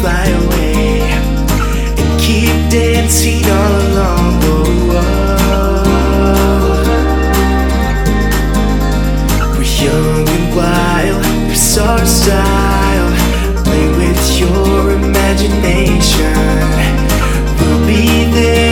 fly away and keep dancing all along the wall. We're young and wild, it's our style. Play with your imagination. We'll be there.